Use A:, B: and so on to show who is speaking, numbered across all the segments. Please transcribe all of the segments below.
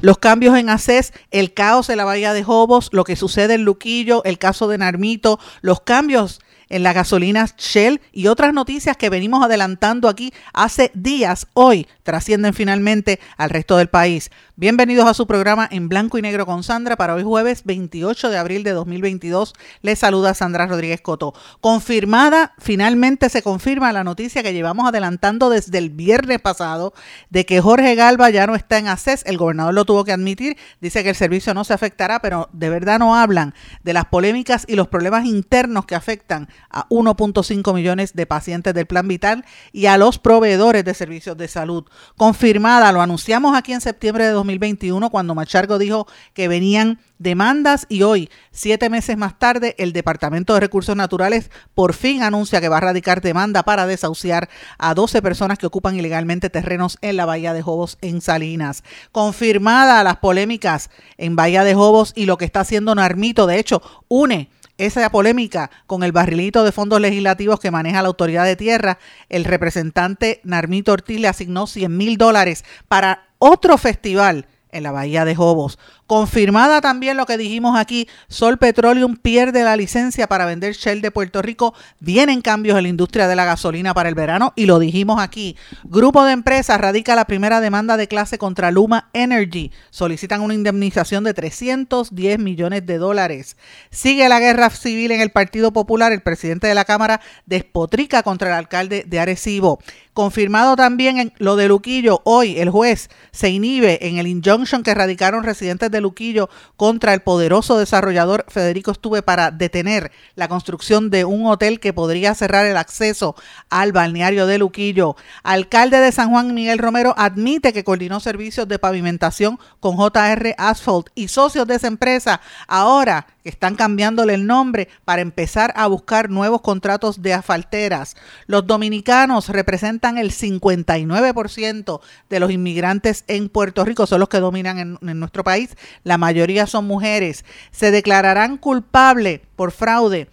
A: Los cambios en ACES, el caos en la Bahía de Jobos, lo que sucede en Luquillo, el caso de Narmito, los cambios en la gasolina Shell y otras noticias que venimos adelantando aquí hace días, hoy trascienden finalmente al resto del país. Bienvenidos a su programa en blanco y negro con Sandra para hoy jueves 28 de abril de 2022. Les saluda Sandra Rodríguez Coto. Confirmada, finalmente se confirma la noticia que llevamos adelantando desde el viernes pasado de que Jorge Galva ya no está en ACES. El gobernador lo tuvo que admitir. Dice que el servicio no se afectará, pero de verdad no hablan de las polémicas y los problemas internos que afectan a 1.5 millones de pacientes del Plan Vital y a los proveedores de servicios de salud. Confirmada, lo anunciamos aquí en septiembre de 2021 cuando Machargo dijo que venían demandas y hoy, siete meses más tarde, el Departamento de Recursos Naturales por fin anuncia que va a radicar demanda para desahuciar a 12 personas que ocupan ilegalmente terrenos en la Bahía de Jobos en Salinas. Confirmada las polémicas en Bahía de Jobos y lo que está haciendo Narmito, de hecho, une esa polémica con el barrilito de fondos legislativos que maneja la autoridad de tierra, el representante Narmito Ortiz le asignó 100 mil dólares para otro festival en la Bahía de Jobos. Confirmada también lo que dijimos aquí, Sol Petroleum pierde la licencia para vender Shell de Puerto Rico. Vienen cambios en la industria de la gasolina para el verano y lo dijimos aquí. Grupo de empresas radica la primera demanda de clase contra Luma Energy. Solicitan una indemnización de 310 millones de dólares. Sigue la guerra civil en el Partido Popular. El presidente de la Cámara despotrica contra el alcalde de Arecibo. Confirmado también en lo de Luquillo, hoy el juez se inhibe en el injunction que radicaron residentes de Luquillo contra el poderoso desarrollador Federico Estuve para detener la construcción de un hotel que podría cerrar el acceso al balneario de Luquillo. Alcalde de San Juan Miguel Romero admite que coordinó servicios de pavimentación con JR Asphalt y socios de esa empresa ahora están cambiándole el nombre para empezar a buscar nuevos contratos de asfalteras. Los dominicanos representan el 59% de los inmigrantes en Puerto Rico, son los que dominan en, en nuestro país. La mayoría son mujeres. Se declararán culpables por fraude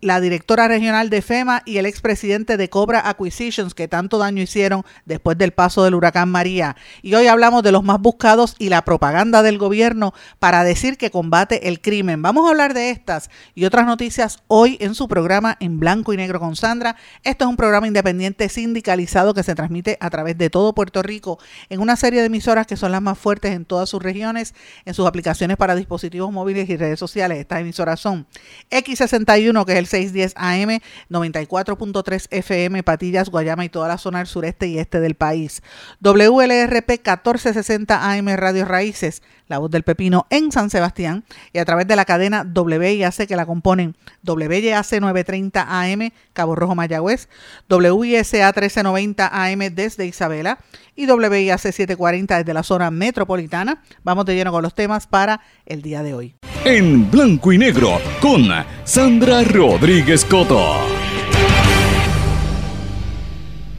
A: la directora regional de FEMA y el expresidente de Cobra Acquisitions que tanto daño hicieron después del paso del huracán María. Y hoy hablamos de los más buscados y la propaganda del gobierno para decir que combate el crimen. Vamos a hablar de estas y otras noticias hoy en su programa en blanco y negro con Sandra. Esto es un programa independiente sindicalizado que se transmite a través de todo Puerto Rico en una serie de emisoras que son las más fuertes en todas sus regiones, en sus aplicaciones para dispositivos móviles y redes sociales. Estas emisoras son X61, que es el 610 AM, 94.3 FM, Patillas, Guayama y toda la zona del sureste y este del país. WLRP 1460 AM Radio Raíces, la voz del pepino en San Sebastián y a través de la cadena WIAC que la componen WIAC 930 AM, Cabo Rojo Mayagüez, WISA 1390 AM desde Isabela y WIAC 740 desde la zona metropolitana. Vamos de lleno con los temas para el día de hoy
B: en blanco y negro con Sandra Rodríguez Coto.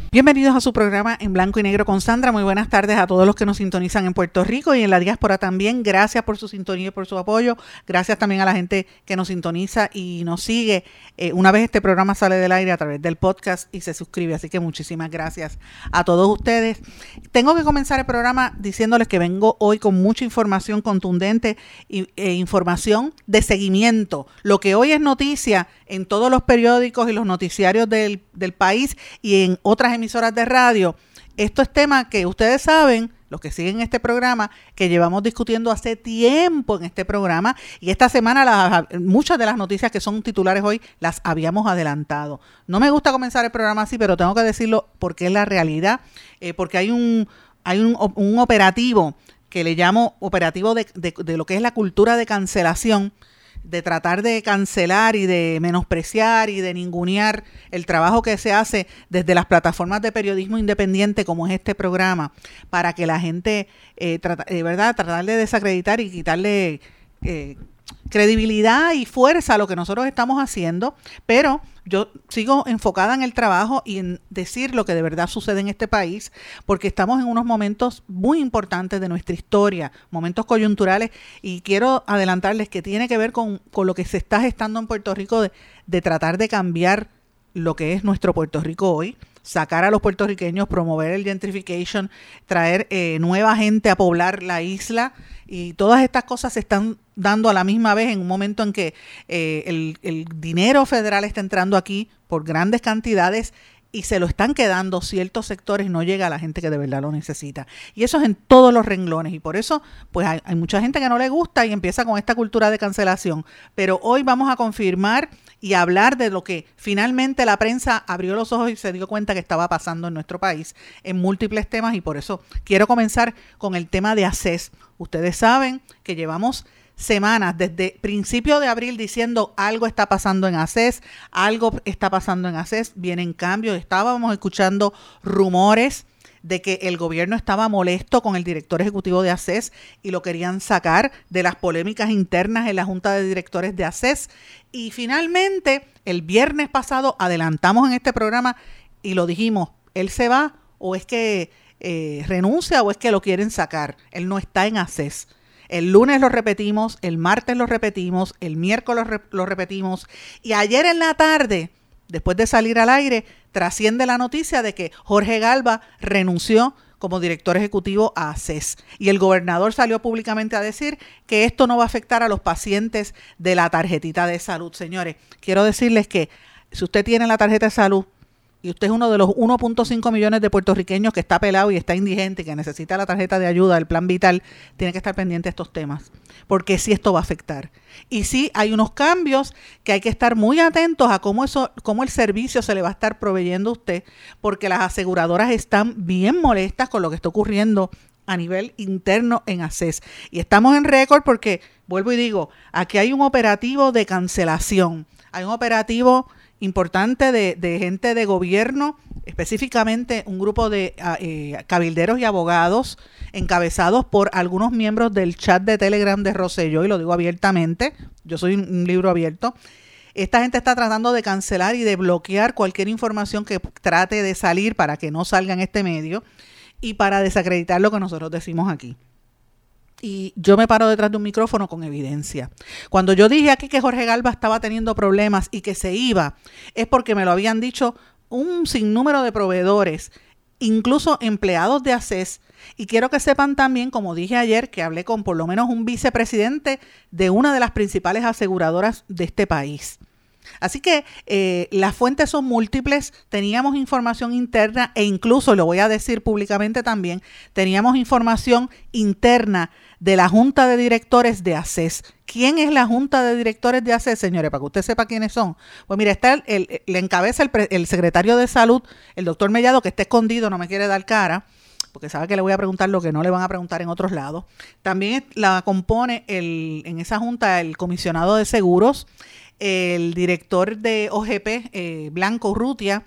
A: Bienvenidos a su programa en blanco y negro con Sandra. Muy buenas tardes a todos los que nos sintonizan en Puerto Rico y en la diáspora también. Gracias por su sintonía y por su apoyo. Gracias también a la gente que nos sintoniza y nos sigue. Eh, una vez este programa sale del aire a través del podcast y se suscribe. Así que muchísimas gracias a todos ustedes. Tengo que comenzar el programa diciéndoles que vengo hoy con mucha información contundente e información de seguimiento. Lo que hoy es noticia en todos los periódicos y los noticiarios del, del país y en otras emisoras de radio. Esto es tema que ustedes saben, los que siguen este programa, que llevamos discutiendo hace tiempo en este programa y esta semana muchas de las noticias que son titulares hoy las habíamos adelantado. No me gusta comenzar el programa así, pero tengo que decirlo porque es la realidad, eh, porque hay un, hay un, operativo que le llamo operativo de, de lo que es la cultura de cancelación de tratar de cancelar y de menospreciar y de ningunear el trabajo que se hace desde las plataformas de periodismo independiente como es este programa, para que la gente, eh, de verdad, tratar de desacreditar y quitarle eh, credibilidad y fuerza a lo que nosotros estamos haciendo, pero yo sigo enfocada en el trabajo y en decir lo que de verdad sucede en este país, porque estamos en unos momentos muy importantes de nuestra historia, momentos coyunturales, y quiero adelantarles que tiene que ver con, lo que se está gestando en Puerto Rico de, de tratar de cambiar lo que es nuestro Puerto Rico hoy, sacar a los puertorriqueños, promover el gentrification, traer eh, nueva gente a poblar la isla y todas estas cosas se están dando a la misma vez en un momento en que eh, el, el dinero federal está entrando aquí por grandes cantidades y se lo están quedando ciertos sectores no llega a la gente que de verdad lo necesita. Y eso es en todos los renglones y por eso pues hay, mucha gente que no le gusta y empieza con esta cultura de cancelación. Pero hoy vamos a confirmar y hablar de lo que finalmente la prensa abrió los ojos y se dio cuenta que estaba pasando en nuestro país en múltiples temas y por eso quiero comenzar con el tema de ACES. Ustedes saben que llevamos semanas, desde principio de abril, diciendo algo está pasando en ACES, algo está pasando en ACES, vienen cambios, estábamos escuchando rumores de que el gobierno estaba molesto con el director ejecutivo de ACES y lo querían sacar de las polémicas internas en la Junta de Directores de ACES. Y finalmente, el viernes pasado, adelantamos en este programa y lo dijimos, él se va o es que eh, renuncia o es que lo quieren sacar. Él no está en ACES. El lunes lo repetimos, el martes lo repetimos, el miércoles lo repetimos y ayer en la tarde, después de salir al aire, trasciende la noticia de que Jorge Galva renunció como director ejecutivo a ACES. Y el gobernador salió públicamente a decir que esto no va a afectar a los pacientes de la tarjetita de salud. Señores, quiero decirles que si usted tiene la tarjeta de salud, y usted es uno de los 1.5 millones de puertorriqueños que está pelado y está indigente y que necesita la tarjeta de ayuda del plan vital, tiene que estar pendiente de estos temas, porque sí esto va a afectar. Y sí hay unos cambios que hay que estar muy atentos a cómo, eso, cómo el servicio se le va a estar proveyendo a usted, porque las aseguradoras están bien molestas con lo que está ocurriendo a nivel interno en ACES. Y estamos en récord porque, vuelvo y digo, aquí hay un operativo de cancelación, hay un operativo importante de, gente de gobierno, específicamente un grupo de ah, eh, cabilderos y abogados encabezados por algunos miembros del chat de Telegram de Rosselló, y lo digo abiertamente, yo soy un, libro abierto. Esta gente está tratando de cancelar y de bloquear cualquier información que trate de salir para que no salga en este medio y para desacreditar lo que nosotros decimos aquí y yo me paro detrás de un micrófono con evidencia. Cuando yo dije aquí que Jorge Galva estaba teniendo problemas y que se iba, es porque me lo habían dicho un sinnúmero de proveedores, incluso empleados de ACES. Y quiero que sepan también, como dije ayer, que hablé con por lo menos un vicepresidente de una de las principales aseguradoras de este país. Así que eh, las fuentes son múltiples, teníamos información interna e incluso, lo voy a decir públicamente también, teníamos información interna de la Junta de Directores de ACES. ¿Quién es la Junta de Directores de ACES, señores? Para que usted sepa quiénes son. Pues mira, está el, le encabeza el, secretario de Salud, el doctor Mellado, que está escondido, no me quiere dar cara, porque sabe que le voy a preguntar lo que no le van a preguntar en otros lados. También la compone el, en esa Junta el comisionado de seguros, el director de OGP, eh, Blanco Rutia.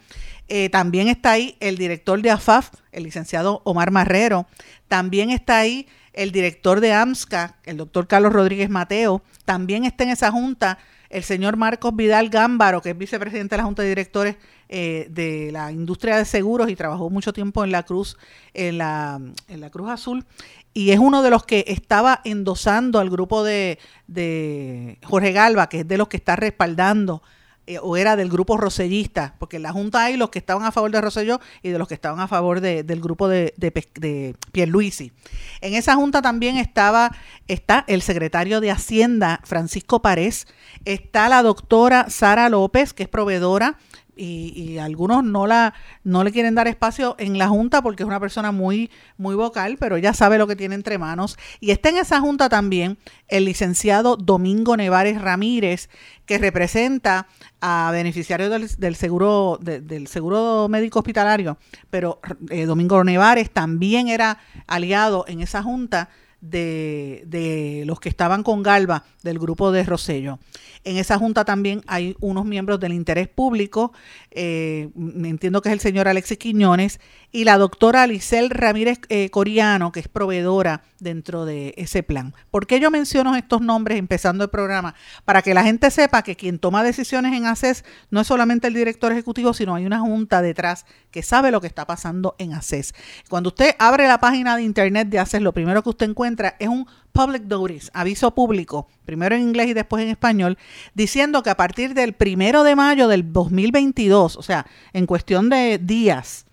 A: Eh, también está ahí el director de AFAF, el licenciado Omar Marrero. También está ahí el director de AMSCA, el doctor Carlos Rodríguez Mateo. También está en esa junta el señor Marcos Vidal Gámbaro, que es vicepresidente de la Junta de Directores eh, de la Industria de Seguros y trabajó mucho tiempo en la Cruz, en la, en la Cruz Azul y es uno de los que estaba endosando al grupo de, de Jorge Galva, que es de los que está respaldando eh, o era del grupo rosellista, porque en la Junta hay los que estaban a favor de Roselló y de los que estaban a favor de, del grupo de, de, de Pierluisi. En esa Junta también estaba está el secretario de Hacienda, Francisco Párez, está la doctora Sara López, que es proveedora y, algunos no la no le quieren dar espacio en la junta porque es una persona muy muy vocal, pero ella sabe lo que tiene entre manos. Y está en esa junta también el licenciado Domingo Nevares Ramírez que representa a beneficiarios del, seguro del seguro médico hospitalario, pero eh, Domingo Nevares también era aliado en esa junta de, de, los que estaban con Galva del grupo de Rosello. En esa junta también hay unos miembros del interés público, eh, entiendo que es el señor Alexis Quiñones, y la doctora Alicel Ramírez eh, Coriano, que es proveedora dentro de ese plan. ¿Por qué yo menciono estos nombres empezando el programa? Para que la gente sepa que quien toma decisiones en ACES no es solamente el director ejecutivo, sino hay una junta detrás que sabe lo que está pasando en ACES. Cuando usted abre la página de internet de ACES, lo primero que usted encuentra es un public notice, aviso público, primero en inglés y después en español, diciendo que a partir del primero de mayo del 2022, o sea, en cuestión de días,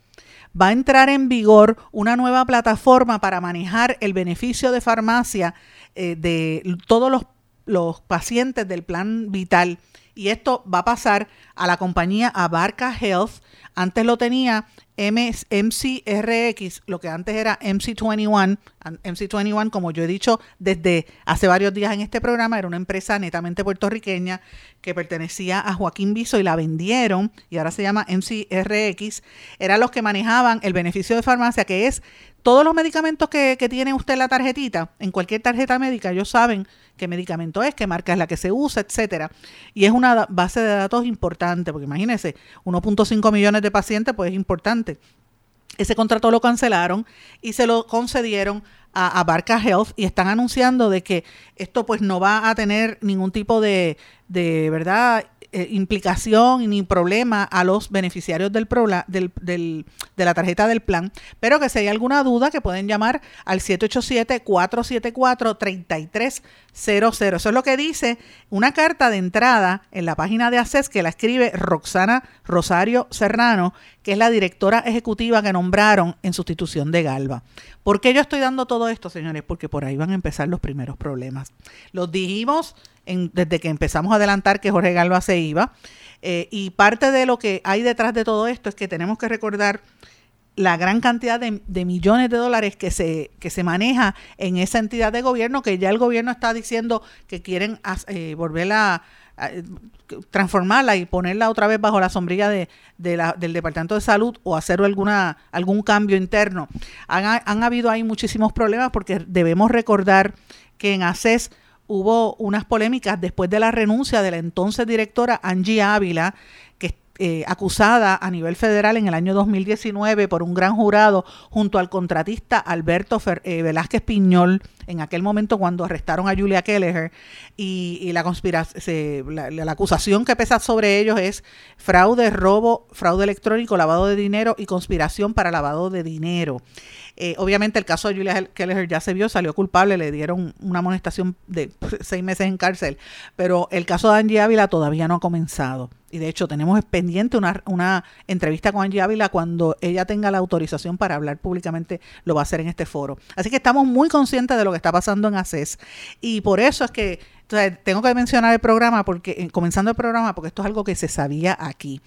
A: va a entrar en vigor una nueva plataforma para manejar el beneficio de farmacia eh, de todos los, los pacientes del plan vital. Y esto va a pasar a la compañía Abarca Health. Antes lo tenía MCRX, lo que antes era MC21, MC21, como yo he dicho desde hace varios días en este programa, era una empresa netamente puertorriqueña que pertenecía a Joaquín Biso y la vendieron y ahora se llama MCRX. Eran los que manejaban el beneficio de farmacia, que es todos los medicamentos que, que tiene usted en la tarjetita, en cualquier tarjeta médica, ellos saben qué medicamento es, qué marca es la que se usa, etcétera. Y es una base de datos importante, porque imagínense, 1.5 millones de pacientes, pues es importante ese contrato lo cancelaron y se lo concedieron a, Barca Health y están anunciando de que esto pues no va a tener ningún tipo de, de verdad eh, implicación ni problema a los beneficiarios del, del, del, de la tarjeta del plan, pero que si hay alguna duda que pueden llamar al 787-474-3300. Eso es lo que dice una carta de entrada en la página de ACES que la escribe Roxana Rosario Serrano, que es la directora ejecutiva que nombraron en sustitución de Galva. ¿Por qué yo estoy dando todo esto, señores? Porque por ahí van a empezar los primeros problemas. Los dijimos desde que empezamos a adelantar que Jorge Galva se iba. Eh, y parte de lo que hay detrás de todo esto es que tenemos que recordar la gran cantidad de, millones de dólares que se, que se maneja en esa entidad de gobierno, que ya el gobierno está diciendo que quieren eh, volverla a, transformarla y ponerla otra vez bajo la sombrilla de, del Departamento de Salud o hacer alguna, algún cambio interno. Han, han habido ahí muchísimos problemas porque debemos recordar que en ACES hubo unas polémicas después de la renuncia de la entonces directora Angie Ávila, que eh, acusada a nivel federal en el año 2019 por un gran jurado junto al contratista Alberto eh, Velázquez Piñol, en aquel momento cuando arrestaron a Julia Kelleher, y, la, la, la, acusación que pesa sobre ellos es fraude, robo, fraude electrónico, lavado de dinero y conspiración para lavado de dinero. Eh, obviamente el caso de Julia Kelleher ya se vio, salió culpable, le dieron una amonestación de seis meses en cárcel, pero el caso de Angie Ávila todavía no ha comenzado. Y de hecho tenemos pendiente una, una entrevista con Angie Ávila cuando ella tenga la autorización para hablar públicamente, lo va a hacer en este foro. Así que estamos muy conscientes de lo que está pasando en ACES y por eso es que tengo que mencionar el programa, porque eh, comenzando el programa, porque esto es algo que se sabía aquí.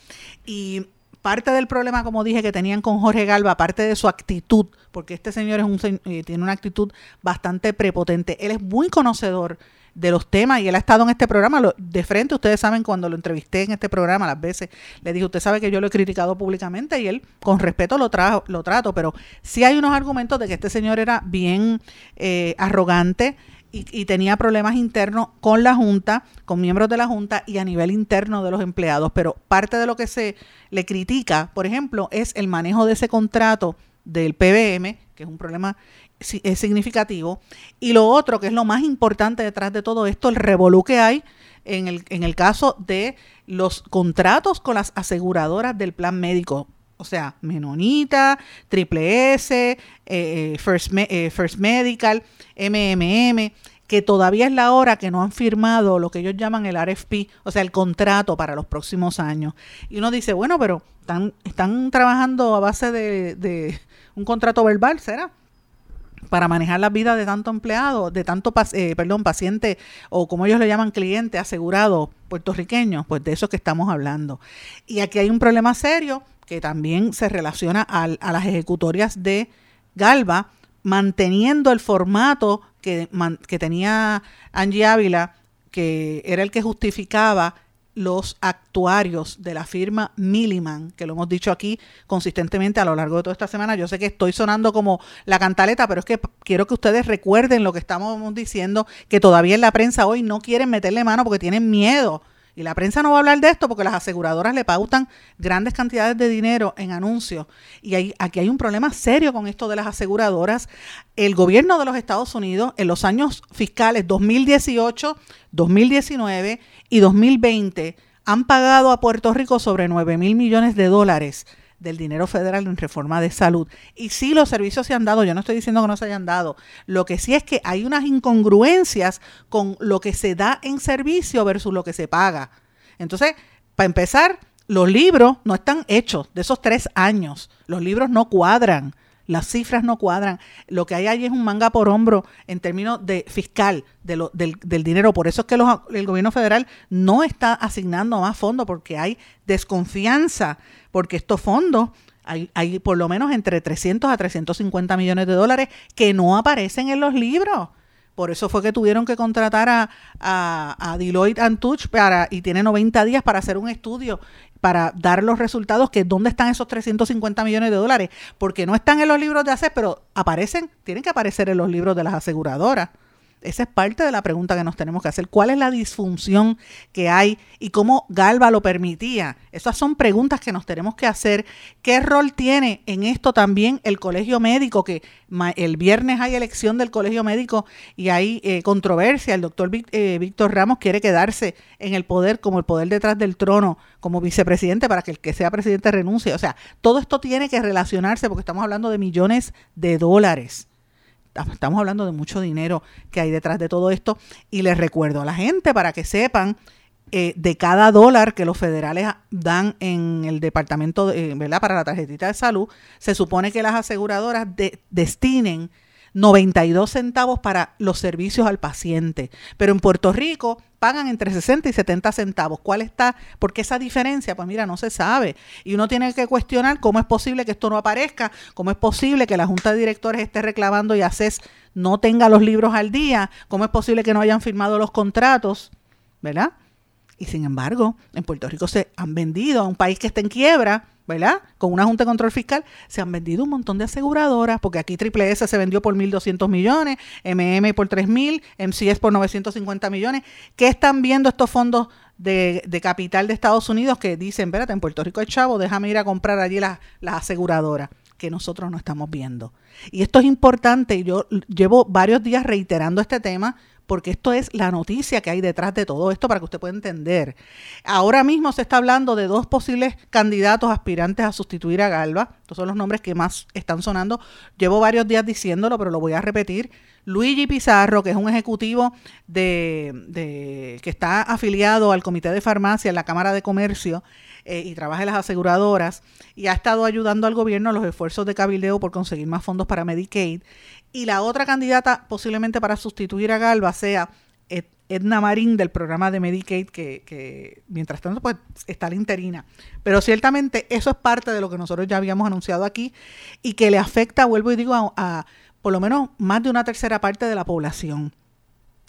A: Y parte del problema, como dije, que tenían con Jorge Galva, aparte de su actitud, porque este señor es un, eh, tiene una actitud bastante prepotente, él es muy conocedor de los temas y él ha estado en este programa. De frente, ustedes saben cuando lo entrevisté en este programa las veces, le dije, usted sabe que yo lo he criticado públicamente y él con respeto lo, lo trato, pero sí hay unos argumentos de que este señor era bien eh, arrogante, y, tenía problemas internos con la Junta, con miembros de la Junta y a nivel interno de los empleados. Pero parte de lo que se le critica, por ejemplo, es el manejo de ese contrato del PBM, que es un problema es significativo. Y lo otro, que es lo más importante detrás de todo esto, el revolú que hay en el, en el caso de los contratos con las aseguradoras del plan médico o sea, Menonita, Triple S, eh, eh, First, eh, First Medical, MMM, que todavía es la hora que no han firmado lo que ellos llaman el RFP, o sea, el contrato para los próximos años. Y uno dice, bueno, pero están, están trabajando a base de, un contrato verbal, ¿será? para manejar la vida de tanto empleado, de tanto perdón, paciente o como ellos le llaman cliente asegurado puertorriqueño, pues de eso que estamos hablando. Y aquí hay un problema serio que también se relaciona a, las ejecutorias de Galva, manteniendo el formato que, que tenía Angie Ávila, que era el que justificaba los actuarios de la firma Milliman, que lo hemos dicho aquí consistentemente a lo largo de toda esta semana. Yo sé que estoy sonando como la cantaleta, pero es que quiero que ustedes recuerden lo que estamos diciendo, que todavía en la prensa hoy no quieren meterle mano porque tienen miedo y la prensa no va a hablar de esto porque las aseguradoras le pautan grandes cantidades de dinero en anuncios. Y hay, aquí hay un problema serio con esto de las aseguradoras. El gobierno de los Estados Unidos en los años fiscales 2018, 2019 y 2020 han pagado a Puerto Rico sobre 9 mil millones de dólares del dinero federal en reforma de salud. Y sí, los servicios se han dado, yo no estoy diciendo que no se hayan dado, lo que sí es que hay unas incongruencias con lo que se da en servicio versus lo que se paga. Entonces, para empezar, los libros no están hechos de esos tres años, los libros no cuadran las cifras no cuadran. Lo que hay ahí es un manga por hombro en términos de fiscal de del, del, dinero. Por eso es que el gobierno federal no está asignando más fondos porque hay desconfianza, porque estos fondos hay, hay por lo menos entre 300 a 350 millones de dólares que no aparecen en los libros. Por eso fue que tuvieron que contratar a, a, a Deloitte Touch para, y tiene 90 días para hacer un estudio para dar los resultados, que dónde están esos 350 millones de dólares, porque no están en los libros de ACES, pero aparecen, tienen que aparecer en los libros de las aseguradoras. Esa es parte de la pregunta que nos tenemos que hacer. ¿Cuál es la disfunción que hay y cómo Galva lo permitía? Esas son preguntas que nos tenemos que hacer. ¿Qué rol tiene en esto también el colegio médico? Que el viernes hay elección del colegio médico y hay eh, controversia. El doctor eh, Víctor Ramos quiere quedarse en el poder como el poder detrás del trono, como vicepresidente, para que el que sea presidente renuncie. O sea, todo esto tiene que relacionarse porque estamos hablando de millones de dólares estamos hablando de mucho dinero que hay detrás de todo esto. Y les recuerdo a la gente para que sepan eh, de cada dólar que los federales dan en el departamento, de, ¿verdad? Para la tarjetita de salud, se supone que las aseguradoras destinen 92 centavos para los servicios al paciente. Pero en Puerto Rico pagan entre 60 y 70 centavos. ¿Cuál está? ¿Por qué esa diferencia? Pues mira, no se sabe. Y uno tiene que cuestionar cómo es posible que esto no aparezca, cómo es posible que la Junta de Directores esté reclamando y ACES no tenga los libros al día, cómo es posible que no hayan firmado los contratos, ¿verdad? Y sin embargo, en Puerto Rico se han vendido a un país que está en quiebra ¿verdad? Con una Junta de Control Fiscal, se han vendido un montón de aseguradoras, porque aquí Triple S se vendió por 1.200 millones, MM por 3.000, MCS por 950 millones. ¿Qué están viendo estos fondos de, capital de Estados Unidos que dicen, espérate, en Puerto Rico hay chavo, déjame ir a comprar allí las, aseguradoras? que nosotros no estamos viendo. Y esto es importante, yo llevo varios días reiterando este tema porque esto es la noticia que hay detrás de todo esto para que usted pueda entender. Ahora mismo se está hablando de dos posibles candidatos aspirantes a sustituir a Galva. Estos son los nombres que más están sonando. Llevo varios días diciéndolo, pero lo voy a repetir. Luigi Pizarro, que es un ejecutivo de, que está afiliado al Comité de Farmacia en la Cámara de Comercio eh, y trabaja en las aseguradoras y ha estado ayudando al gobierno en los esfuerzos de cabildeo por conseguir más fondos para Medicaid y la otra candidata posiblemente para sustituir a Galva sea Edna Marín del programa de Medicaid, que, mientras tanto pues está la interina. Pero ciertamente eso es parte de lo que nosotros ya habíamos anunciado aquí y que le afecta, vuelvo y digo, a, por lo menos más de una tercera parte de la población.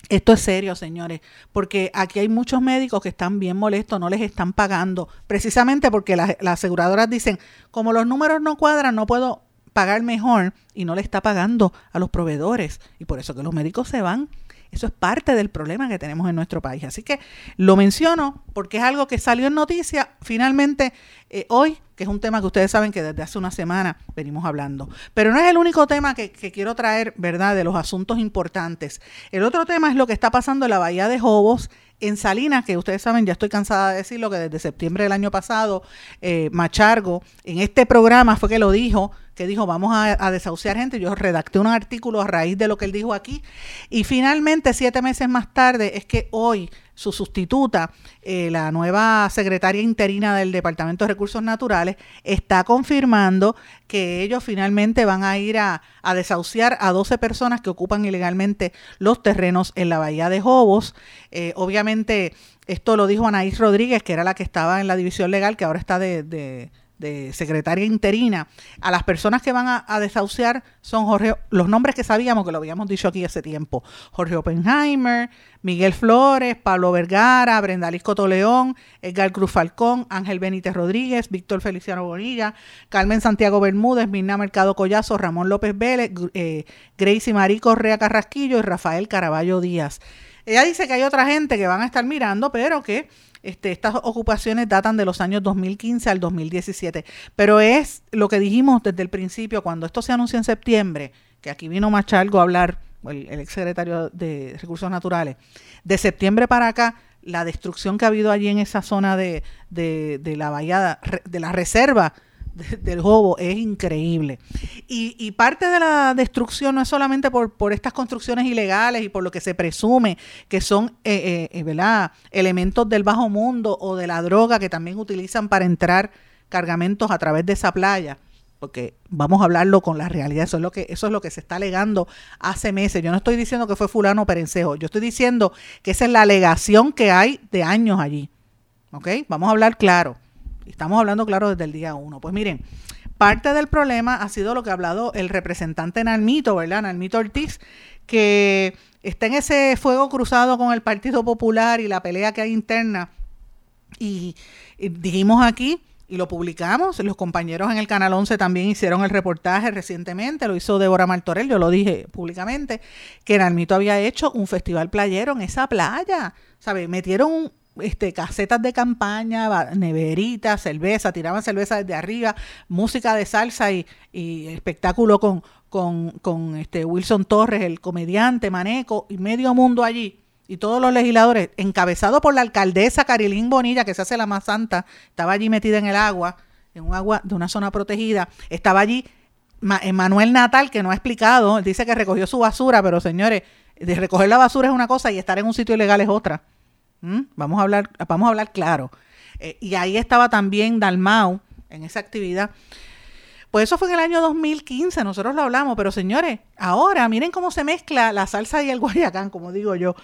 A: Esto es serio, señores, porque aquí hay muchos médicos que están bien molestos, no les están pagando, precisamente porque las aseguradoras dicen, como los números no cuadran, no puedo pagar mejor y no le está pagando a los proveedores. Y por eso que los médicos se van. Eso es parte del problema que tenemos en nuestro país. Así que lo menciono porque es algo que salió en noticia finalmente eh, hoy, que es un tema que ustedes saben que desde hace una semana venimos hablando. Pero no es el único tema que, quiero traer, ¿verdad?, de los asuntos importantes. El otro tema es lo que está pasando en la Bahía de Jobos en Salinas, que ustedes saben, ya estoy cansada de decirlo, que desde septiembre del año pasado, eh, Machargo, en este programa fue que lo dijo, que dijo, vamos a, desahuciar gente. Yo redacté un artículo a raíz de lo que él dijo aquí. Y finalmente, siete meses más tarde, es que hoy su sustituta, eh, la nueva secretaria interina del Departamento de Recursos Naturales, está confirmando que ellos finalmente van a ir a, desahuciar a 12 personas que ocupan ilegalmente los terrenos en la bahía de Jobos. Eh, obviamente, esto lo dijo Anaís Rodríguez, que era la que estaba en la división legal, que ahora está de secretaria interina, a las personas que van a, desahuciar son Jorge, los nombres que sabíamos, que lo habíamos dicho aquí hace tiempo, Jorge Oppenheimer, Miguel Flores, Pablo Vergara, Brenda Liscoto León, Edgar Cruz Falcón, Ángel Benítez Rodríguez, Víctor Feliciano Bonilla, Carmen Santiago Bermúdez, Mirna Mercado Collazo, Ramón López Vélez, eh, Gracie Marí Correa Carrasquillo y Rafael Caraballo Díaz. Ella dice que hay otra gente que van a estar mirando, pero que este, estas ocupaciones datan de los años 2015 al 2017, pero es lo que dijimos desde el principio, cuando esto se anunció en septiembre, que aquí vino Machalgo a hablar, el, el exsecretario de Recursos Naturales, de septiembre para acá, la destrucción que ha habido allí en esa zona de, de, de la bahía, de la reserva del Jobo es increíble. Y, parte de la destrucción no es solamente por, por, estas construcciones ilegales y por lo que se presume que son eh, eh, eh, elementos del bajo mundo o de la droga que también utilizan para entrar cargamentos a través de esa playa. Porque vamos a hablarlo con la realidad, eso es lo que, eso es lo que se está alegando hace meses. Yo no estoy diciendo que fue fulano perencejo, yo estoy diciendo que esa es la alegación que hay de años allí. ¿Ok? Vamos a hablar claro. Estamos hablando, claro, desde el día uno. Pues miren, parte del problema ha sido lo que ha hablado el representante Nalmito, ¿verdad? Nalmito Ortiz, que está en ese fuego cruzado con el Partido Popular y la pelea que hay interna. Y, dijimos aquí, y lo publicamos, los compañeros en el Canal 11 también hicieron el reportaje recientemente, lo hizo Débora Martorell, yo lo dije públicamente, que Nalmito había hecho un festival playero en esa playa, ¿sabes? Metieron un, este, casetas de campaña, neveritas, cerveza, tiraban cerveza desde arriba, música de salsa y, espectáculo con, con, este Wilson Torres, el comediante Maneco, y medio mundo allí. Y todos los legisladores, encabezado por la alcaldesa Carilín Bonilla, que se hace la más santa, estaba allí metida en el agua, en un agua de una zona protegida, estaba allí Manuel Natal, que no ha explicado, dice que recogió su basura, pero señores, de recoger la basura es una cosa y estar en un sitio ilegal es otra. ¿Mm? Vamos a hablar, vamos a hablar claro. Eh, y ahí estaba también Dalmau en esa actividad. Pues eso fue en el año 2015, nosotros lo hablamos, pero señores, ahora miren cómo se mezcla la salsa y el guayacán, como digo yo.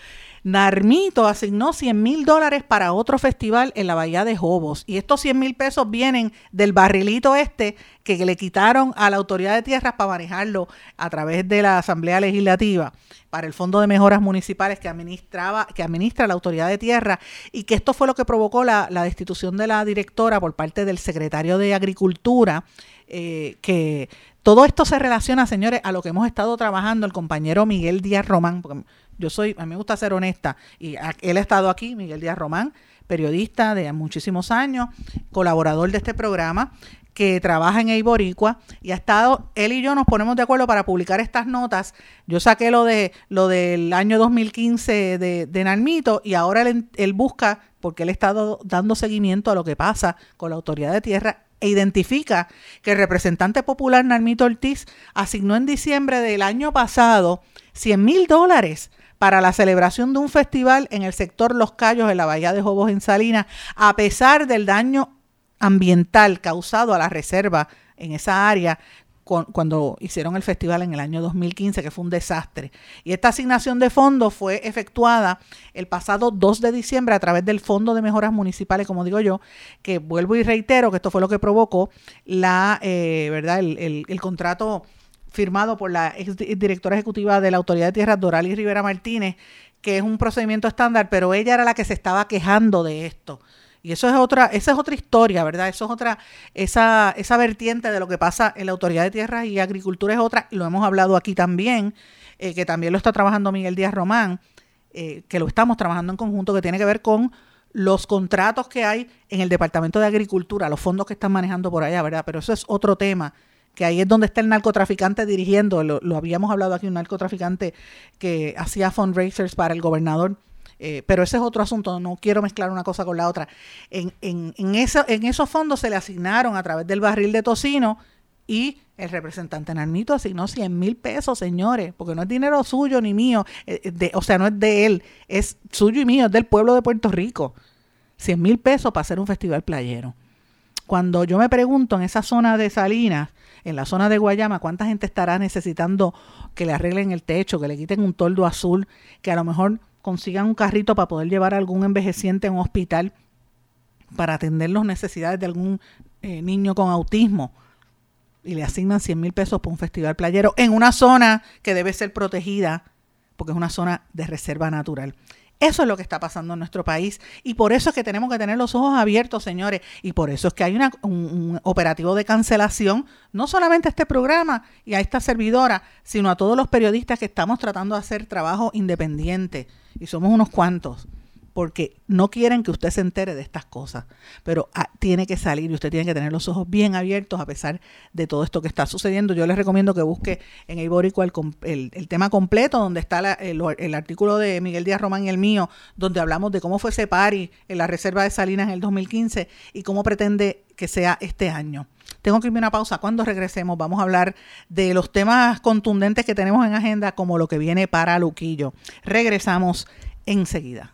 A: Narmito asignó 100 mil dólares para otro festival en la Bahía de Jobos. Y estos 100 mil pesos vienen del barrilito este que le quitaron a la autoridad de tierras para manejarlo a través de la Asamblea Legislativa para el Fondo de Mejoras Municipales que administraba, que administra la autoridad de tierra, y que esto fue lo que provocó la, destitución de la directora por parte del secretario de Agricultura, eh, que todo esto se relaciona, señores, a lo que hemos estado trabajando el compañero Miguel Díaz Román, porque yo soy, a mí me gusta ser honesta, y él ha estado aquí, Miguel Díaz Román, periodista de muchísimos años, colaborador de este programa, que trabaja en Eiboricua y ha estado, él y yo nos ponemos de acuerdo para publicar estas notas. Yo saqué lo de lo del año 2015 de, de Narmito y ahora él, él busca, porque él ha estado dando seguimiento a lo que pasa con la autoridad de tierra e identifica que el representante popular Narmito Ortiz asignó en diciembre del año pasado 100 mil dólares para la celebración de un festival en el sector Los Cayos en la Bahía de Jobos en Salinas, a pesar del daño ambiental causado a la reserva en esa área cuando hicieron el festival en el año 2015, que fue un desastre. Y esta asignación de fondos fue efectuada el pasado 2 de diciembre a través del Fondo de Mejoras Municipales, como digo yo, que vuelvo y reitero que esto fue lo que provocó la, eh, ¿verdad? El, el, contrato firmado por la ex directora ejecutiva de la Autoridad de Tierras, Doralis Rivera Martínez, que es un procedimiento estándar, pero ella era la que se estaba quejando de esto. Y eso es otra, esa es otra historia, ¿verdad? Eso es otra, esa, esa vertiente de lo que pasa en la Autoridad de Tierras y Agricultura es otra, y lo hemos hablado aquí también, eh, que también lo está trabajando Miguel Díaz Román, eh, que lo estamos trabajando en conjunto, que tiene que ver con los contratos que hay en el Departamento de Agricultura, los fondos que están manejando por allá, ¿verdad? Pero eso es otro tema, que ahí es donde está el narcotraficante dirigiendo, lo, lo habíamos hablado aquí, un narcotraficante que hacía fundraisers para el gobernador eh, pero ese es otro asunto, no quiero mezclar una cosa con la otra. En, en, en, en esos fondos se le asignaron a través del barril de tocino y el representante Narmito asignó 100 mil pesos, señores, porque no es dinero suyo ni mío, eh, eh, de, o sea, no es de él, es suyo y mío, es del pueblo de Puerto Rico. 100 mil pesos para hacer un festival playero. Cuando yo me pregunto en esa zona de Salinas, en la zona de Guayama, cuánta gente estará necesitando que le arreglen el techo, que le quiten un toldo azul, que a lo mejor consigan un carrito para poder llevar a algún envejeciente a un hospital para atender las necesidades de algún eh, niño con autismo y le asignan 100 mil pesos por un festival playero en una zona que debe ser protegida porque es una zona de reserva natural. Eso es lo que está pasando en nuestro país. Y por eso es que tenemos que tener los ojos abiertos, señores, y por eso es que hay un, un, operativo de cancelación, no solamente a este programa y a esta servidora, sino a todos los periodistas que estamos tratando de hacer trabajo independiente, y somos unos cuantos porque no quieren que usted se entere de estas cosas, pero ah, tiene que salir y usted tiene que tener los ojos bien abiertos a pesar de todo esto que está sucediendo. Yo les recomiendo que busque en el, el, tema completo, donde está el, artículo de Miguel Díaz Román y el mío, donde hablamos de cómo fue ese pari en la Reserva de Salinas en el 2015 y cómo pretende que sea este año. Tengo que irme a una pausa. Cuando regresemos vamos a hablar de los temas contundentes que tenemos en agenda, como lo que viene para Luquillo. Regresamos enseguida.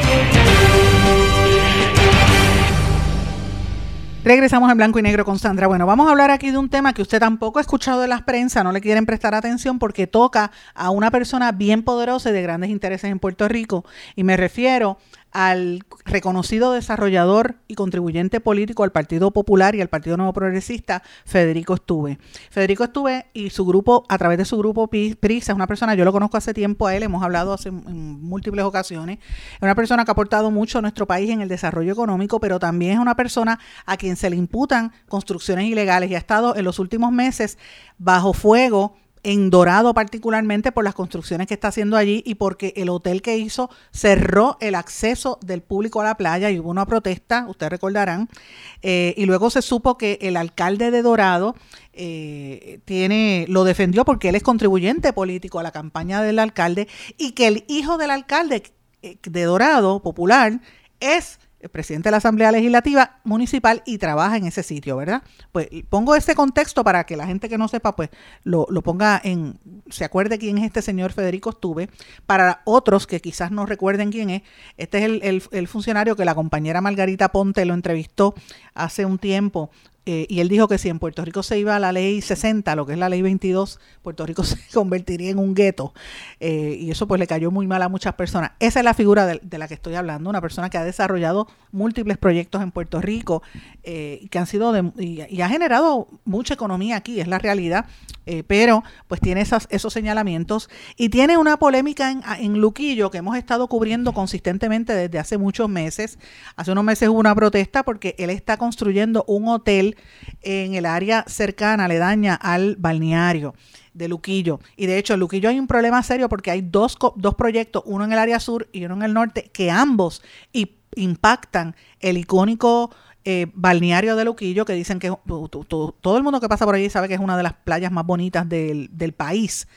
A: Regresamos en blanco y negro con Sandra. Bueno, vamos a hablar aquí de un tema que usted tampoco ha escuchado de las prensa, no le quieren prestar atención porque toca a una persona bien poderosa y de grandes intereses en Puerto Rico. Y me refiero al reconocido desarrollador y contribuyente político al Partido Popular y al Partido Nuevo Progresista, Federico Estuve. Federico Estuve y su grupo, a través de su grupo PRISA, es una persona, yo lo conozco hace tiempo a él, hemos hablado hace, en múltiples ocasiones, es una persona que ha aportado mucho a nuestro país en el desarrollo económico, pero también es una persona a quien se le imputan construcciones ilegales y ha estado en los últimos meses bajo fuego en Dorado particularmente por las construcciones que está haciendo allí y porque el hotel que hizo cerró el acceso del público a la playa y hubo una protesta, ustedes recordarán, eh, y luego se supo que el alcalde de Dorado eh, tiene, lo defendió porque él es contribuyente político a la campaña del alcalde y que el hijo del alcalde eh, de Dorado, popular, es presidente de la Asamblea Legislativa Municipal y trabaja en ese sitio, ¿verdad? Pues pongo ese contexto para que la gente que no sepa, pues lo, ponga en, se acuerde quién es este señor Federico Estuve. Para otros que quizás no recuerden quién es, este es el, el funcionario que la compañera Margarita Ponte lo entrevistó hace un tiempo eh, y él dijo que si en Puerto Rico se iba a la ley 60, lo que es la ley 22, Puerto Rico se convertiría en un gueto. Eh, y eso pues le cayó muy mal a muchas personas. Esa es la figura de, la que estoy hablando, una persona que ha desarrollado múltiples proyectos en Puerto Rico eh, que han sido y, ha generado mucha economía aquí, es la realidad. pero pues tiene esas, esos señalamientos y tiene una polémica en, en Luquillo que hemos estado cubriendo consistentemente desde hace muchos meses. Hace unos meses hubo una protesta porque él está construyendo un hotel en el área cercana, aledaña al balneario de Luquillo. Y de hecho, en Luquillo hay un problema serio porque hay dos, dos proyectos, uno en el área sur y uno en el norte, que ambos impactan el icónico eh, balneario de Luquillo, que dicen que todo el mundo que pasa por allí sabe que es una de las playas más bonitas del, país.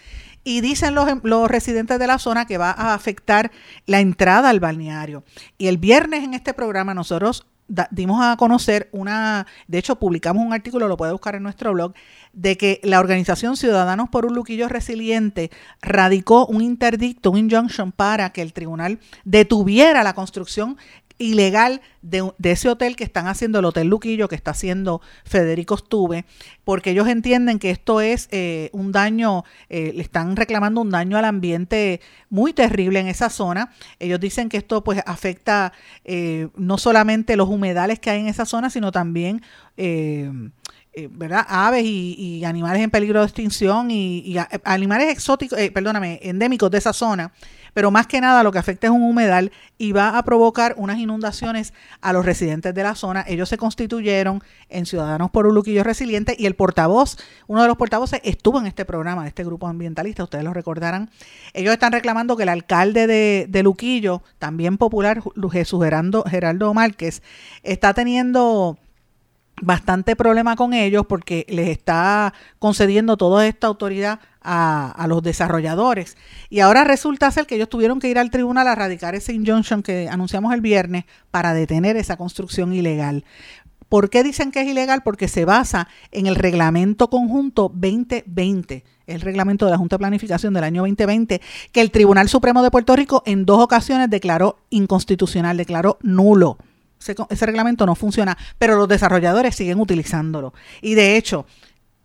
A: Y dicen los, los, residentes de la zona que va a afectar la entrada al balneario. Y el viernes en este programa nosotros dimos a conocer una, de hecho publicamos un artículo, lo puede buscar en nuestro blog, de que la organización Ciudadanos por un Luquillo Resiliente radicó un interdicto, un injunction para que el tribunal detuviera la construcción ilegal de, ese hotel que están haciendo, el Hotel Luquillo, que está haciendo Federico Stuve, porque ellos entienden que esto es eh, un daño, eh, le están reclamando un daño al ambiente muy terrible en esa zona. Ellos dicen que esto pues afecta eh, no solamente los humedales que hay en esa zona, sino también... ¿verdad? aves y, animales en peligro de extinción y, y animales exóticos, perdóname, endémicos de esa zona pero más que nada lo que afecta es un humedal y va a provocar unas inundaciones a los residentes de la zona. Ellos se constituyeron en Ciudadanos por un Luquillo Resiliente y el portavoz, uno de los portavoces, estuvo en este programa de este grupo ambientalista, ustedes lo recordarán. Ellos están reclamando que el alcalde de, de Luquillo, también popular, Jesús Gerardo, Geraldo Márquez, está teniendo bastante problema con ellos porque les está concediendo toda esta autoridad a, los desarrolladores. Y ahora resulta ser que ellos tuvieron que ir al tribunal a radicar ese injunction que anunciamos el viernes para detener esa construcción ilegal. ¿Por qué dicen que es ilegal? Porque se basa en el reglamento conjunto 2020, el reglamento de la Junta de Planificación del año 2020, que el Tribunal Supremo de Puerto Rico en dos ocasiones declaró inconstitucional, declaró nulo. Ese, ese reglamento no funciona, pero los desarrolladores siguen utilizándolo. Y de hecho,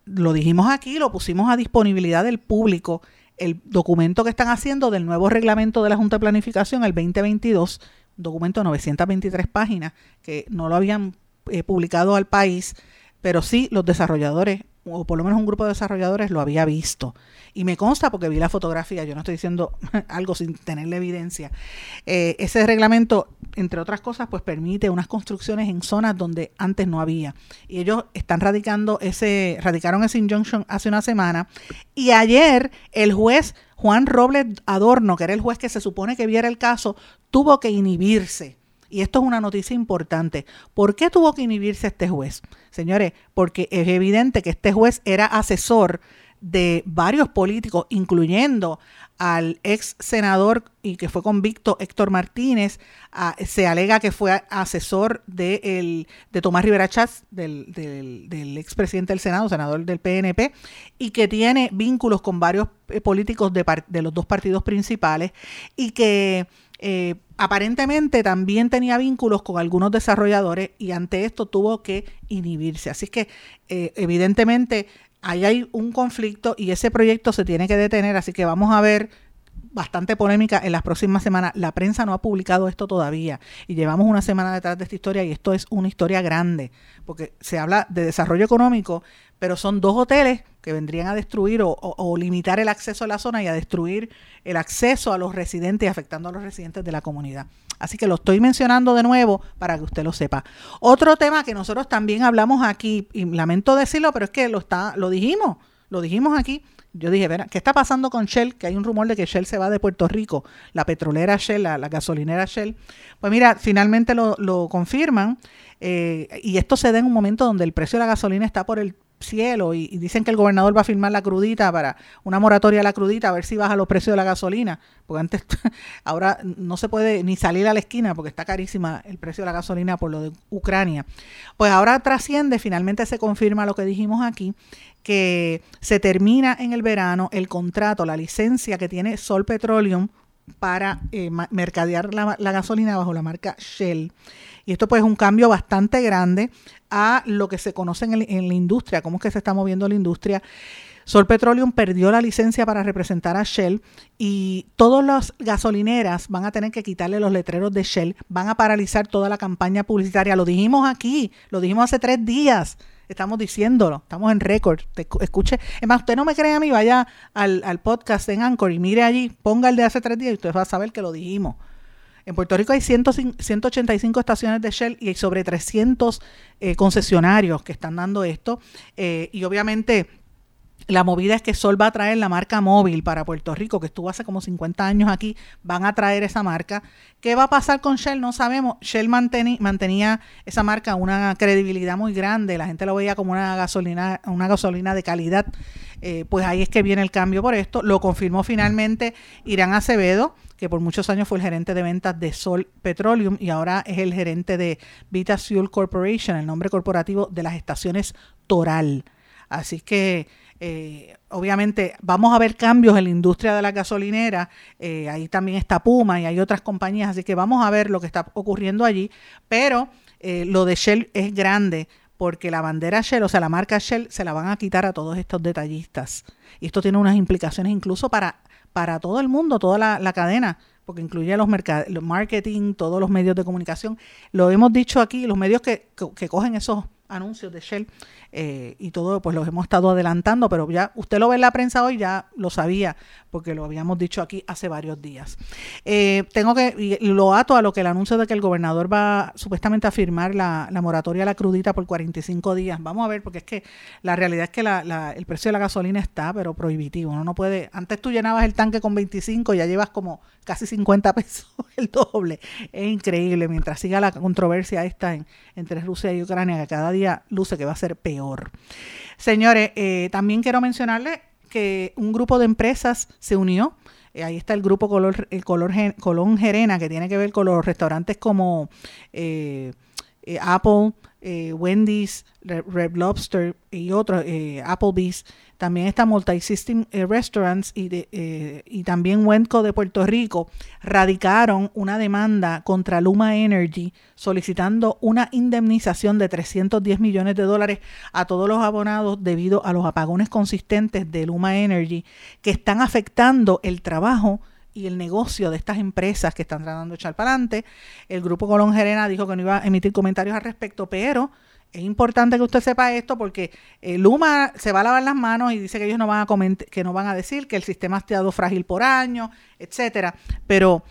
A: lo dijimos aquí, lo pusimos a disponibilidad del público, el documento que están haciendo del nuevo reglamento de la Junta de Planificación, el 2022, documento de 923 páginas, que no lo habían eh, publicado al país, pero sí los desarrolladores, o por lo menos un grupo de desarrolladores lo había visto. Y me consta porque vi la fotografía, yo no estoy diciendo algo sin tener la evidencia. Eh, ese reglamento, entre otras cosas, pues permite unas construcciones en zonas donde antes no había. Y ellos están radicando ese, radicaron ese injunction hace una semana. Y ayer el juez Juan Robles Adorno, que era el juez que se supone que viera el caso, tuvo que inhibirse y esto es una noticia importante. ¿Por qué tuvo que inhibirse este juez? Señores, porque es evidente que este juez era asesor de varios políticos, incluyendo al ex senador y que fue convicto Héctor Martínez, se alega que fue asesor de, el, de Tomás Rivera Chávez, del, del, ex presidente del Senado, senador del PNP, y que tiene vínculos con varios eh, políticos de, de los dos partidos principales y que eh, aparentemente también tenía vínculos con algunos desarrolladores y ante esto tuvo que inhibirse. Así que eh, evidentemente ahí hay un conflicto y ese proyecto se tiene que detener, así que vamos a ver bastante polémica en las próximas semanas. La prensa no ha publicado esto todavía y llevamos una semana detrás de esta historia y esto es una historia grande, porque se habla de desarrollo económico, pero son dos hoteles que vendrían a destruir o, limitar el acceso a la zona y a destruir el acceso a los residentes, afectando a los residentes de la comunidad. Así que lo estoy mencionando de nuevo para que usted lo sepa. Otro tema que nosotros también hablamos aquí, y lamento decirlo, pero es que lo, está, lo dijimos, lo dijimos aquí, yo dije, ¿qué está pasando con Shell? Que hay un rumor de que Shell se va de Puerto Rico, la petrolera Shell, la, gasolinera Shell. Pues mira, finalmente lo, lo confirman eh, y esto se da en un momento donde el precio de la gasolina está por el cielo y, dicen que el gobernador va a firmar la crudita para una moratoria a la crudita a ver si baja los precios de la gasolina, porque antes ahora no se puede ni salir a la esquina porque está carísima el precio de la gasolina por lo de Ucrania. Pues ahora trasciende, finalmente se confirma lo que dijimos aquí, que se termina en el verano el contrato, la licencia que tiene Sol Petroleum para eh, mercadear la, la gasolina bajo la marca Shell. Y esto pues es un cambio bastante grande a lo que se conoce en, la industria, cómo es que se está moviendo la industria. Sol Petroleum perdió la licencia para representar a Shell y todas las gasolineras van a tener que quitarle los letreros de Shell, van a paralizar toda la campaña publicitaria. Lo dijimos aquí, lo dijimos hace tres días, estamos diciéndolo, estamos en récord. Escuche, es más, usted no me cree a mí, vaya al, al podcast en Anchor y mire allí, ponga el de hace tres días y usted va a saber que lo dijimos. En Puerto Rico hay 185 estaciones de Shell y hay sobre 300 eh, concesionarios que están dando esto. Eh, y obviamente la movida es que Sol va a traer la marca móvil para Puerto Rico, que estuvo hace como 50 años aquí, van a traer esa marca. ¿Qué va a pasar con Shell? No sabemos. Shell mantenía esa marca una credibilidad muy grande, la gente lo veía como una gasolina, una gasolina de calidad. Eh, pues ahí es que viene el cambio por esto. Lo confirmó finalmente Irán Acevedo, que por muchos años fue el gerente de ventas de Sol Petroleum y ahora es el gerente de Vita Fuel Corporation, el nombre corporativo de las estaciones Toral. Así que eh, obviamente vamos a ver cambios en la industria de la gasolinera, eh, ahí también está Puma y hay otras compañías, así que vamos a ver lo que está ocurriendo allí, pero eh, lo de Shell es grande porque la bandera Shell, o sea, la marca Shell, se la van a quitar a todos estos detallistas. Y esto tiene unas implicaciones incluso para, para todo el mundo, toda la, cadena, porque incluye los, marketing, todos los medios de comunicación. Lo hemos dicho aquí, los medios que, que cogen esos anuncios de Shell eh, y todo, pues los hemos estado adelantando, pero ya usted lo ve en la prensa hoy, ya lo sabía, porque lo habíamos dicho aquí hace varios días. Eh, tengo que, y lo ato a lo que el anuncio de que el gobernador va supuestamente a firmar la, moratoria a la crudita por 45 días. Vamos a ver, porque es que la realidad es que la, el precio de la gasolina está, pero prohibitivo. Uno no puede, antes tú llenabas el tanque con 25, ya llevas como casi 50 pesos, el doble. Es increíble, mientras siga la controversia esta entre Rusia y Ucrania, que cada día luce que va a ser peor. Señores, eh, también quiero mencionarle que un grupo de empresas se unió. Eh, ahí está el grupo el Color Colón Gerena, que tiene que ver con los restaurantes como eh, Apple, Wendy's, Red Lobster y otros, Applebee's, también está Multisystem Restaurants y, y también Wenco de Puerto Rico. Radicaron una demanda contra Luma Energy solicitando una indemnización de 310 millones de dólares a todos los abonados debido a los apagones consistentes de Luma Energy que están afectando el trabajo y el negocio de estas empresas que están tratando de echar para adelante. El grupo Colón Gerena dijo que no iba a emitir comentarios al respecto, pero es importante que usted sepa esto porque eh, Luma se va a lavar las manos y dice que ellos no van a que no van a decir que el sistema ha estado frágil por año, etcétera. Pero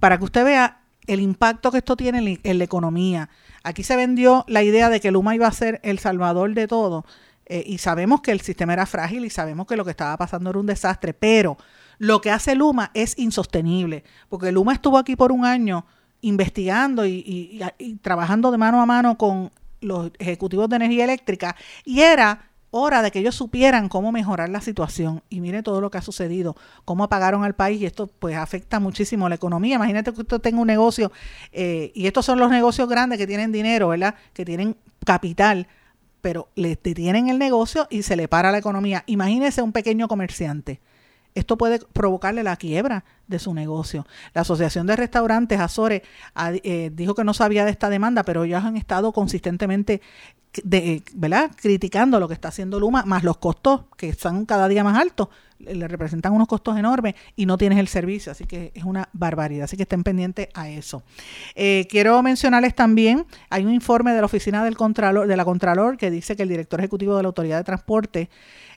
A: para que usted vea el impacto que esto tiene en la economía. Aquí se vendió la idea de que Luma iba a ser el salvador de todo. Eh, y sabemos que el sistema era frágil y sabemos que lo que estaba pasando era un desastre, pero lo que hace Luma es insostenible, porque Luma estuvo aquí por un año investigando y, trabajando de mano a mano con los ejecutivos de energía eléctrica y era hora de que ellos supieran cómo mejorar la situación. Y mire todo lo que ha sucedido, cómo apagaron al país y esto pues afecta muchísimo la economía. Imagínate que usted tenga un negocio eh, y estos son los negocios grandes que tienen dinero, ¿verdad? Que tienen capital, pero le detienen el negocio y se le para la economía. Imagínese un pequeño comerciante esto puede provocarle la quiebra de su negocio. La Asociación de Restaurantes Azores eh, dijo que no sabía de esta demanda, pero ellos han estado consistentemente de, ¿verdad? criticando lo que está haciendo Luma, más los costos que están cada día más altos, le representan unos costos enormes y no tienes el servicio, así que es una barbaridad, así que estén pendientes a eso. Eh, quiero mencionarles también, hay un informe de la oficina del Contralor, de la Contralor que dice que el director ejecutivo de la Autoridad de Transporte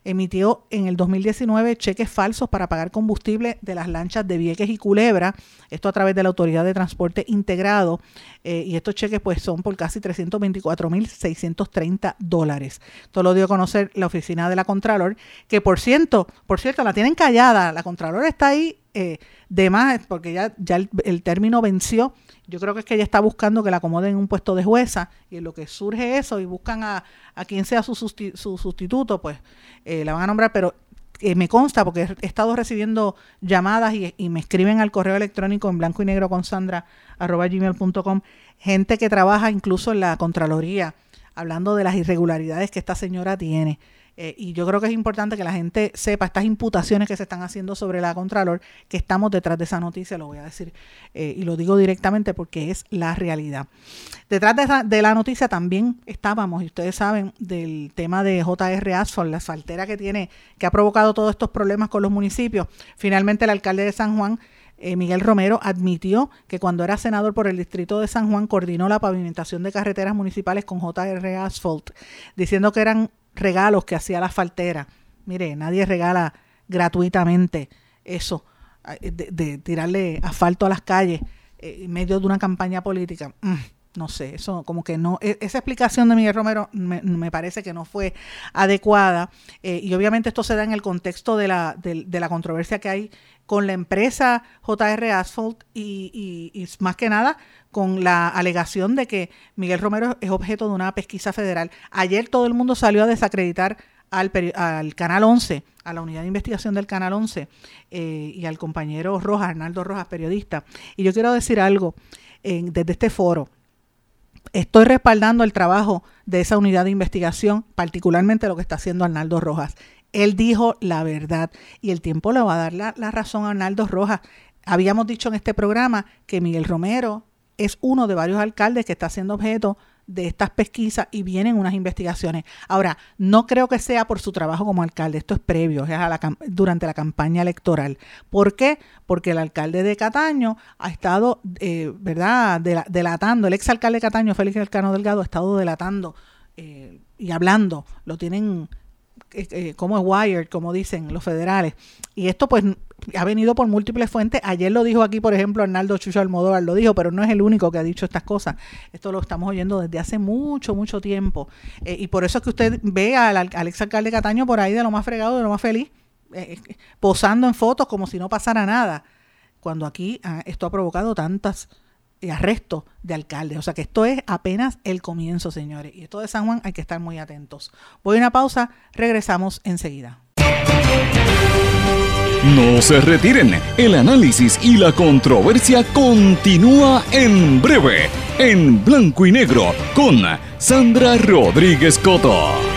A: emitió en el 2019 cheques falsos para pagar combustible de las lanchas de Vieques y Culebra, esto a través de la Autoridad de Transporte Integrado, eh, y estos cheques pues son por casi 324.630 dólares. Todo lo dio a conocer la oficina de la Contralor, que por cierto, por cierto, la tienen callada, la Contralor está ahí eh, de más, porque ya, ya el, término venció. Yo creo que es que ella está buscando que la acomoden en un puesto de jueza y en lo que surge eso y buscan a, a quien sea su, su sustituto, pues eh, la van a nombrar, pero eh, me consta porque he estado recibiendo llamadas y, me escriben al correo electrónico en blanco y negro con sandra arroba gmail.com gente que trabaja incluso en la Contraloría hablando de las irregularidades que esta señora tiene. Eh, y yo creo que es importante que la gente sepa estas imputaciones que se están haciendo sobre la Contralor, que estamos detrás de esa noticia, lo voy a decir eh, y lo digo directamente porque es la realidad. Detrás de, la noticia también estábamos, y ustedes saben, del tema de JR Asphalt, la asfaltera que tiene, que ha provocado todos estos problemas con los municipios. Finalmente el alcalde de San Juan eh, Miguel Romero admitió que cuando era senador por el distrito de San Juan coordinó la pavimentación de carreteras municipales con JR Asphalt, diciendo que eran regalos que hacía la faltera. Mire, nadie regala gratuitamente eso, eh, de, tirarle asfalto a las calles eh, en medio de una campaña política. Mm, no sé, eso como que no, e, esa explicación de Miguel Romero me, parece que no fue adecuada eh, y obviamente esto se da en el contexto de la, de, la controversia que hay con la empresa JR Asphalt y, y, más que nada con la alegación de que Miguel Romero es objeto de una pesquisa federal. Ayer todo el mundo salió a desacreditar al, al Canal 11, a la unidad de investigación del Canal 11 eh, y al compañero Rojas, Arnaldo Rojas, periodista. Y yo quiero decir algo desde este foro estoy respaldando el trabajo de esa unidad de investigación, particularmente lo que está haciendo Arnaldo Rojas. Él dijo la verdad y el tiempo le va a dar la, la razón a Arnaldo Rojas. Habíamos dicho en este programa que Miguel Romero es uno de varios alcaldes que está siendo objeto de estas pesquisas y vienen unas investigaciones. Ahora, no creo que sea por su trabajo como alcalde, esto es previo, es a la, durante la campaña electoral. ¿Por qué? Porque el alcalde de Cataño ha estado, eh, ¿verdad?, delatando, el exalcalde de Cataño, Félix Elcano Delgado, ha estado delatando eh, y hablando, lo tienen eh, eh, como es wired, como dicen los federales. Y esto pues ha venido por múltiples fuentes. Ayer lo dijo aquí, por ejemplo, Arnaldo Chucho Almodóvar, lo dijo, pero no es el único que ha dicho estas cosas. Esto lo estamos oyendo desde hace mucho, mucho tiempo. Eh, y por eso es que usted ve al, al exalcalde Cataño por ahí de lo más fregado, de lo más feliz, posando en fotos como si no pasara nada. Cuando aquí ah, esto ha provocado tantas arresto de alcaldes. O sea que esto es apenas el comienzo, señores. Y esto de San Juan hay que estar muy atentos. Voy a una pausa, regresamos enseguida.
B: No se retiren, el análisis y la controversia continúa en breve, en blanco y negro, con Sandra Rodríguez Coto.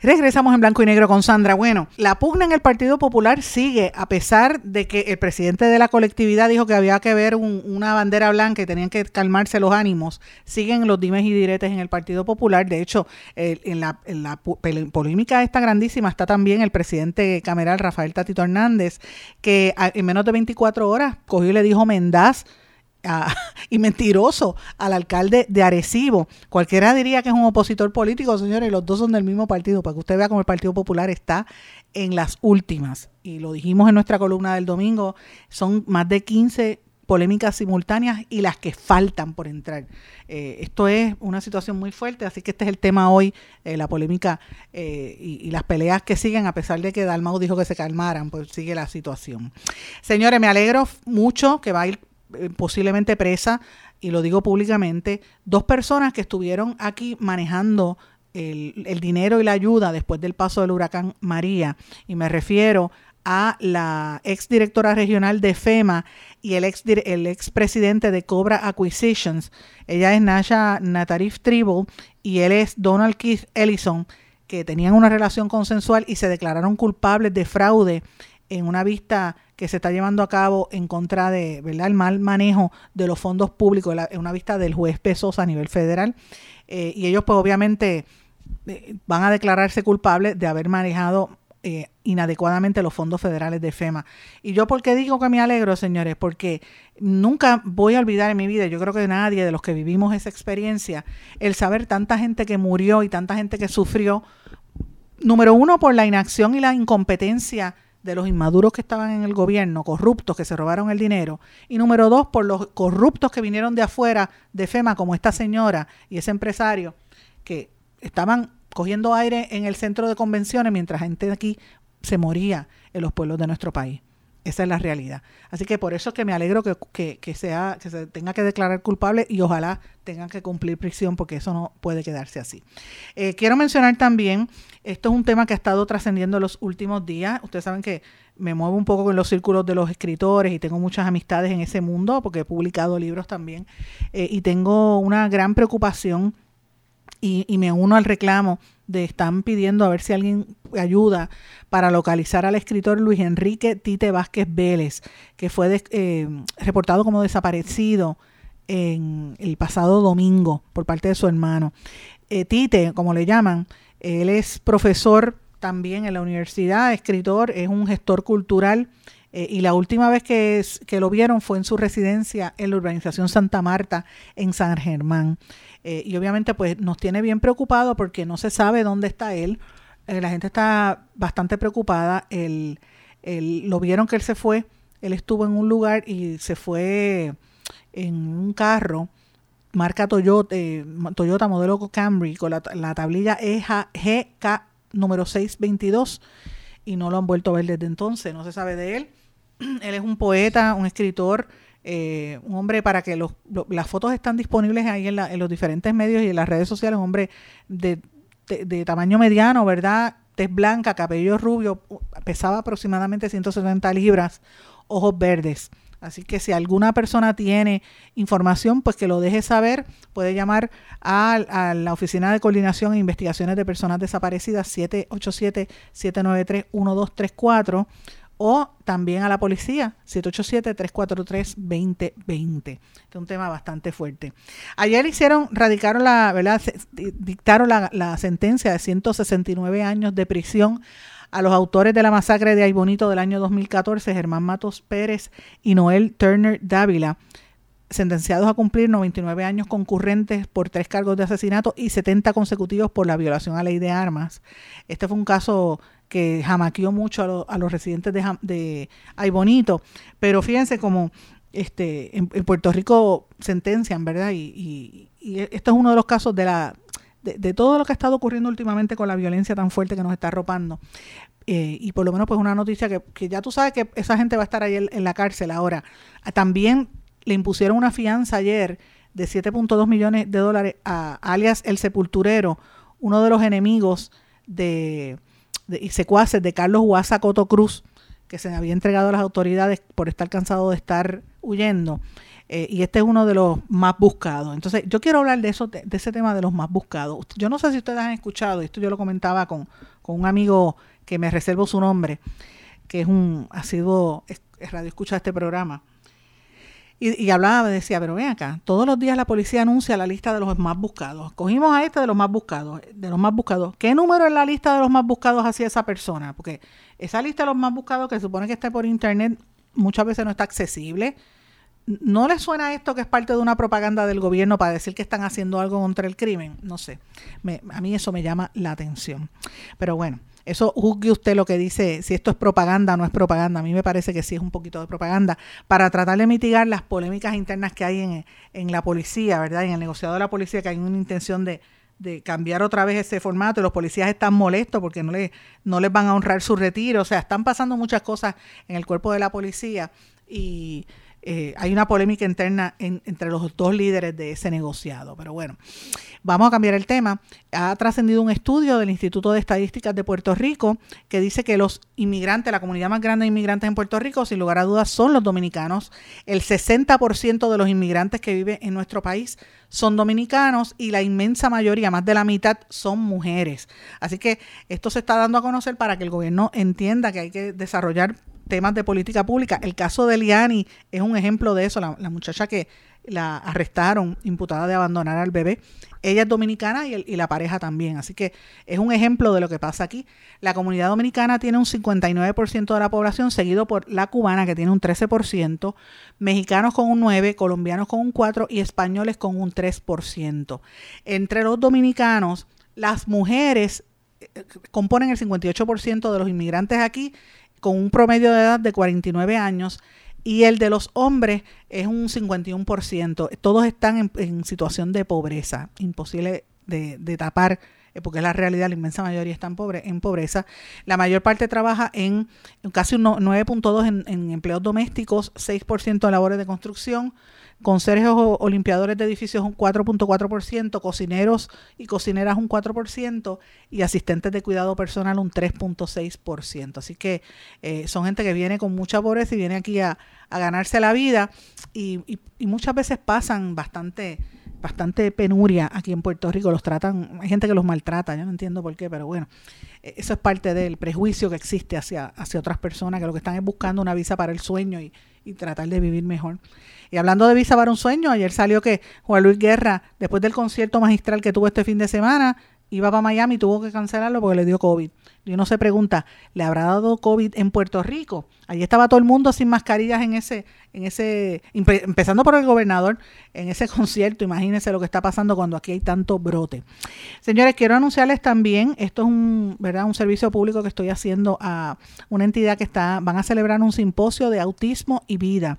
A: Regresamos en blanco y negro con Sandra. Bueno, la pugna en el Partido Popular sigue, a pesar de que el presidente de la colectividad dijo que había que ver una bandera blanca y tenían que calmarse los ánimos. Siguen los dimes y diretes en el Partido Popular. De hecho, en, la, polémica esta grandísima está también el presidente cameral Rafael Tatito Hernández, que en menos de 24 horas cogió y le dijo Mendaz y mentiroso al alcalde de Arecibo. Cualquiera diría que es un opositor político, señores, los dos son del mismo partido, para que usted vea cómo el Partido Popular está en las últimas. Y lo dijimos en nuestra columna del domingo, son más de 15 polémicas simultáneas y las que faltan por entrar. Eh, esto es una situación muy fuerte, así que este es el tema hoy, eh, la polémica eh, y, y, las peleas que siguen, a pesar de que Dalmau dijo que se calmaran, pues sigue la situación. Señores, me alegro mucho que va a ir posiblemente presa, y lo digo públicamente, dos personas que estuvieron aquí manejando el, el, dinero y la ayuda después del paso del huracán María. Y me refiero a la ex directora regional de FEMA y el ex, el ex presidente de Cobra Acquisitions. Ella es Nasha Natarif Tribal y él es Donald Keith Ellison, que tenían una relación consensual y se declararon culpables de fraude en una vista que se está llevando a cabo en contra de ¿verdad? el mal manejo de los fondos públicos, en una vista del juez Pesos a nivel federal. Eh, y ellos pues obviamente eh, van a declararse culpables de haber manejado eh, inadecuadamente los fondos federales de FEMA. Y yo porque digo que me alegro, señores, porque nunca voy a olvidar en mi vida, yo creo que nadie de los que vivimos esa experiencia, el saber tanta gente que murió y tanta gente que sufrió, número uno, por la inacción y la incompetencia de los inmaduros que estaban en el gobierno, corruptos que se robaron el dinero, y número dos, por los corruptos que vinieron de afuera de FEMA, como esta señora y ese empresario, que estaban cogiendo aire en el centro de convenciones mientras gente de aquí se moría en los pueblos de nuestro país. Esa es la realidad. Así que por eso es que me alegro que, que, sea, que se tenga que declarar culpable y ojalá tengan que cumplir prisión porque eso no puede quedarse así. Eh, quiero mencionar también, esto es un tema que ha estado trascendiendo los últimos días. Ustedes saben que me muevo un poco con los círculos de los escritores y tengo muchas amistades en ese mundo porque he publicado libros también eh, y tengo una gran preocupación y me uno al reclamo de están pidiendo a ver si alguien ayuda para localizar al escritor Luis Enrique Tite Vázquez Vélez, que fue eh, reportado como desaparecido en el pasado domingo por parte de su hermano. Eh, Tite, como le llaman, él es profesor también en la universidad, escritor, es un gestor cultural Eh, y la última vez que, que, lo vieron fue en su residencia en la urbanización Santa Marta, en San Germán. Eh, y obviamente pues nos tiene bien preocupado porque no se sabe dónde está él. Eh, la gente está bastante preocupada. El, lo vieron que él se fue. Él estuvo en un lugar y se fue en un carro marca Toyota, Toyota modelo Camry con la, la tablilla GK número 622 y no lo han vuelto a ver desde entonces. No se sabe de él. Él es un poeta, un escritor, eh, un hombre para que los, las fotos están disponibles ahí en, los diferentes medios y en las redes sociales, un hombre de, tamaño mediano, ¿verdad? Tez blanca, cabello rubio, pesaba aproximadamente 170 libras, ojos verdes. Así que si alguna persona tiene información, pues que lo deje saber. Puede llamar a, a la Oficina de Coordinación e Investigaciones de Personas Desaparecidas 787-793-1234 o también a la policía, 787-343-2020. Este es un tema bastante fuerte. Ayer hicieron, radicaron la, ¿verdad? Dictaron la, sentencia de 169 años de prisión a los autores de la masacre de Aybonito del año 2014, Germán Matos Pérez y Noel Turner Dávila, sentenciados a cumplir 99 años concurrentes por tres cargos de asesinato y 70 consecutivos por la violación a ley de armas. Este fue un caso que jamaqueó mucho a, los residentes de, de Bonito, pero fíjense como este, en, Puerto Rico sentencian, ¿verdad? Y, y, esto es uno de los casos de la de, todo lo que ha estado ocurriendo últimamente con la violencia tan fuerte que nos está arropando. Eh, y por lo menos pues una noticia que, que, ya tú sabes que esa gente va a estar ahí en, la cárcel ahora. También le impusieron una fianza ayer de 7.2 millones de dólares a alias El Sepulturero, uno de los enemigos de, y secuaces de Carlos Huasa Coto Cruz, que se había entregado a las autoridades por estar cansado de estar huyendo. Eh, y este es uno de los más buscados. Entonces, yo quiero hablar de eso, de, ese tema de los más buscados. Yo no sé si ustedes han escuchado, esto yo lo comentaba con, con un amigo que me reservo su nombre, que es un, ha sido radio escucha este programa. Y, y, hablaba, decía, pero ven acá, todos los días la policía anuncia la lista de los más buscados. Cogimos a este de los más buscados, de los más buscados. ¿Qué número en la lista de los más buscados hacía esa persona? Porque esa lista de los más buscados que se supone que está por internet muchas veces no está accesible. ¿No les suena esto que es parte de una propaganda del gobierno para decir que están haciendo algo contra el crimen? No sé. a mí eso me llama la atención. Pero bueno, eso juzgue usted lo que dice, si esto es propaganda o no es propaganda. A mí me parece que sí es un poquito de propaganda para tratar de mitigar las polémicas internas que hay en, la policía, ¿verdad? En el negociado de la policía, que hay una intención de, cambiar otra vez ese formato. Los policías están molestos porque no, les, no les van a honrar su retiro. O sea, están pasando muchas cosas en el cuerpo de la policía y eh, hay una polémica interna entre los dos líderes de ese negociado. Pero bueno, vamos a cambiar el tema. Ha trascendido un estudio del Instituto de Estadísticas de Puerto Rico que dice que los inmigrantes, la comunidad más grande de inmigrantes en Puerto Rico, sin lugar a dudas, son los dominicanos. El 60% de los inmigrantes que viven en nuestro país son dominicanos y la inmensa mayoría, más de la mitad, son mujeres. Así que esto se está dando a conocer para que el gobierno entienda que hay que desarrollar temas de política pública. El caso de Liani es un ejemplo de eso, la, muchacha que la arrestaron imputada de abandonar al bebé. Ella es dominicana y, y, la pareja también, así que es un ejemplo de lo que pasa aquí. La comunidad dominicana tiene un 59% de la población, seguido por la cubana que tiene un 13%, mexicanos con un 9%, colombianos con un 4% y españoles con un 3%. Entre los dominicanos, las mujeres eh, componen el 58% de los inmigrantes aquí con un promedio de edad de 49 años y el de los hombres es un 51%. Todos están en, situación de pobreza, imposible de, tapar eh, porque es la realidad, la inmensa mayoría están pobre, en pobreza. La mayor parte trabaja en, casi un 9.2 en, en empleos domésticos, 6% en labores de construcción, conserjes o, limpiadores de edificios un 4.4%, cocineros y cocineras un 4% y asistentes de cuidado personal un 3.6%. Así que eh, son gente que viene con mucha pobreza y viene aquí a, ganarse la vida y, muchas veces pasan bastante bastante penuria aquí en Puerto Rico, los tratan, hay gente que los maltrata, yo no entiendo por qué, pero bueno, e, eso es parte del prejuicio que existe hacia, hacia otras personas que lo que están es buscando una visa para el sueño y, y tratar de vivir mejor. Y hablando de Visa para un sueño, ayer salió que Juan Luis Guerra, después del concierto magistral que tuvo este fin de semana, iba para Miami y tuvo que cancelarlo porque le dio COVID. Y uno se pregunta, ¿le habrá dado COVID en Puerto Rico? Allí estaba todo el mundo sin mascarillas en ese, en ese, empezando por el gobernador, en ese concierto. Imagínense lo que está pasando cuando aquí hay tanto brote. Señores, quiero anunciarles también, esto es un, ¿verdad? un servicio público que estoy haciendo a una entidad que está, van a celebrar un simposio de autismo y vida.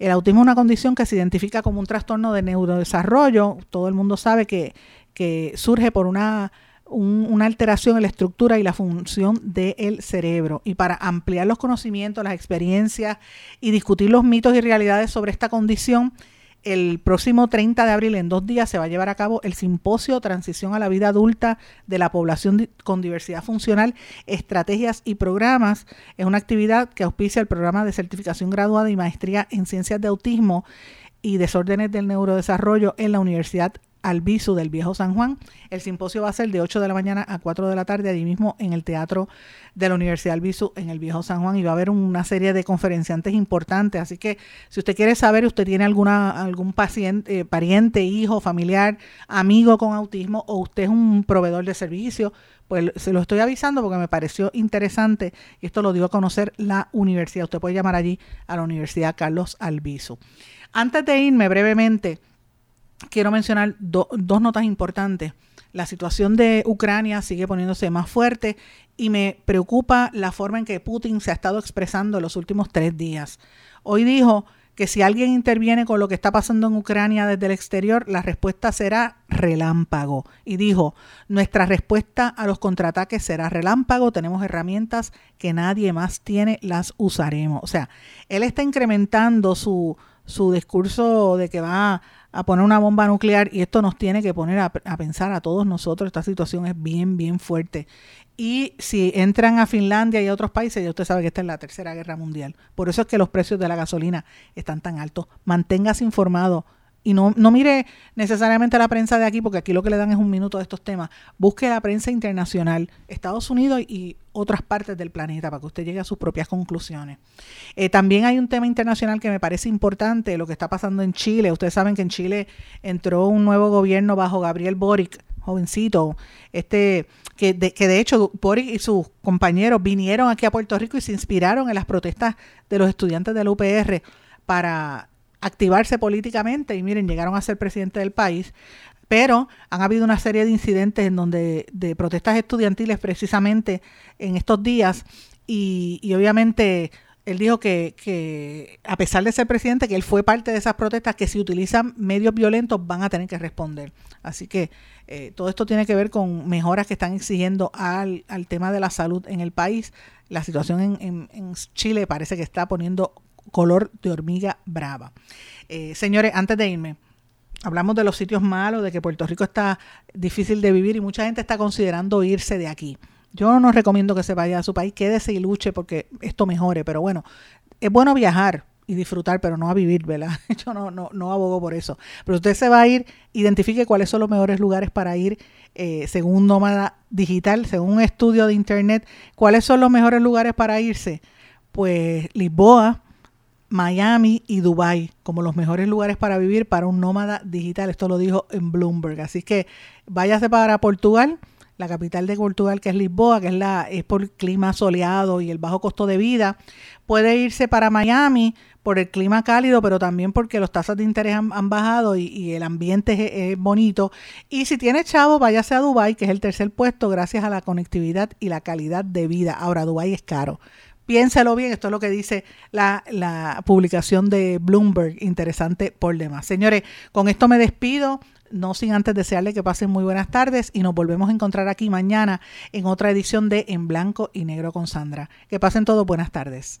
A: El autismo es una condición que se identifica como un trastorno de neurodesarrollo. Todo el mundo sabe que, que surge por una una alteración en la estructura y la función del cerebro. Y para ampliar los conocimientos, las experiencias y discutir los mitos y realidades sobre esta condición, el próximo 30 de abril, en dos días, se va a llevar a cabo el simposio Transición a la Vida Adulta de la Población con Diversidad Funcional, Estrategias y Programas. Es una actividad que auspicia el programa de certificación graduada y maestría en Ciencias de Autismo y Desórdenes del Neurodesarrollo en la Universidad Albizu del Viejo San Juan. El simposio va a ser de 8 de la mañana a 4 de la tarde, allí mismo en el Teatro de la Universidad Albizu en el Viejo San Juan y va a haber una serie de conferenciantes importantes. Así que si usted quiere saber, usted tiene alguna algún paciente, eh, pariente, hijo, familiar, amigo con autismo o usted es un proveedor de servicio, pues se lo estoy avisando porque me pareció interesante y esto lo dio a conocer la universidad. Usted puede llamar allí a la Universidad Carlos Albizu. Antes de irme brevemente, quiero mencionar dos notas importantes. La situación de Ucrania sigue poniéndose más fuerte y me preocupa la forma en que Putin se ha estado expresando en los últimos tres días. Hoy dijo que si alguien interviene con lo que está pasando en Ucrania desde el exterior, la respuesta será relámpago. Y dijo, nuestra respuesta a los contraataques será relámpago, tenemos herramientas que nadie más tiene, las usaremos. O sea, él está incrementando su, su discurso de que va a poner una bomba nuclear y esto nos tiene que poner a, pensar a todos nosotros. Esta situación es bien, bien fuerte. Y si entran a Finlandia y a otros países, ya usted sabe que esta es la tercera guerra mundial. Por eso es que los precios de la gasolina están tan altos. Manténgase informado y no, no mire necesariamente la prensa de aquí, porque aquí lo que le dan es un minuto de estos temas. Busque la prensa internacional, Estados Unidos y otras partes del planeta, para que usted llegue a sus propias conclusiones. Eh, también hay un tema internacional que me parece importante, lo que está pasando en Chile. Ustedes saben que en Chile entró un nuevo gobierno bajo Gabriel Boric, jovencito, este que de, que de hecho Boric y sus compañeros vinieron aquí a Puerto Rico y se inspiraron en las protestas de los estudiantes del UPR para activarse políticamente y miren, llegaron a ser presidente del país, pero han habido una serie de incidentes en donde de protestas estudiantiles precisamente en estos días y, y obviamente él dijo que, que, a pesar de ser presidente, que él fue parte de esas protestas, que si utilizan medios violentos van a tener que responder. Así que eh, todo esto tiene que ver con mejoras que están exigiendo al, al tema de la salud en el país. La situación en, en, en Chile parece que está poniendo color de hormiga brava. Eh, señores, antes de irme, hablamos de los sitios malos, de que Puerto Rico está difícil de vivir y mucha gente está considerando irse de aquí. Yo no recomiendo que se vaya a su país, quédese y luche porque esto mejore, pero bueno, es bueno viajar y disfrutar, pero no a vivir, ¿verdad? Yo no, no, no abogo por eso. Pero usted se va a ir, identifique cuáles son los mejores lugares para ir eh, según nómada digital, según un estudio de internet, cuáles son los mejores lugares para irse. Pues Lisboa, Miami y Dubai como los mejores lugares para vivir para un nómada digital. Esto lo dijo en Bloomberg. Así que váyase para Portugal, la capital de Portugal que es Lisboa, que es, la, es por el clima soleado y el bajo costo de vida. Puede irse para Miami por el clima cálido, pero también porque los tasas de interés han, bajado y, el ambiente es, bonito. Y si tiene chavo, váyase a Dubai, que es el tercer puesto gracias a la conectividad y la calidad de vida. Ahora, Dubai es caro piénselo bien, esto es lo que dice la, la publicación de Bloomberg, interesante por demás. Señores, con esto me despido no sin antes desearle que pasen muy buenas tardes y nos volvemos a encontrar aquí mañana en otra edición de En Blanco y Negro con Sandra. Que pasen todos buenas tardes.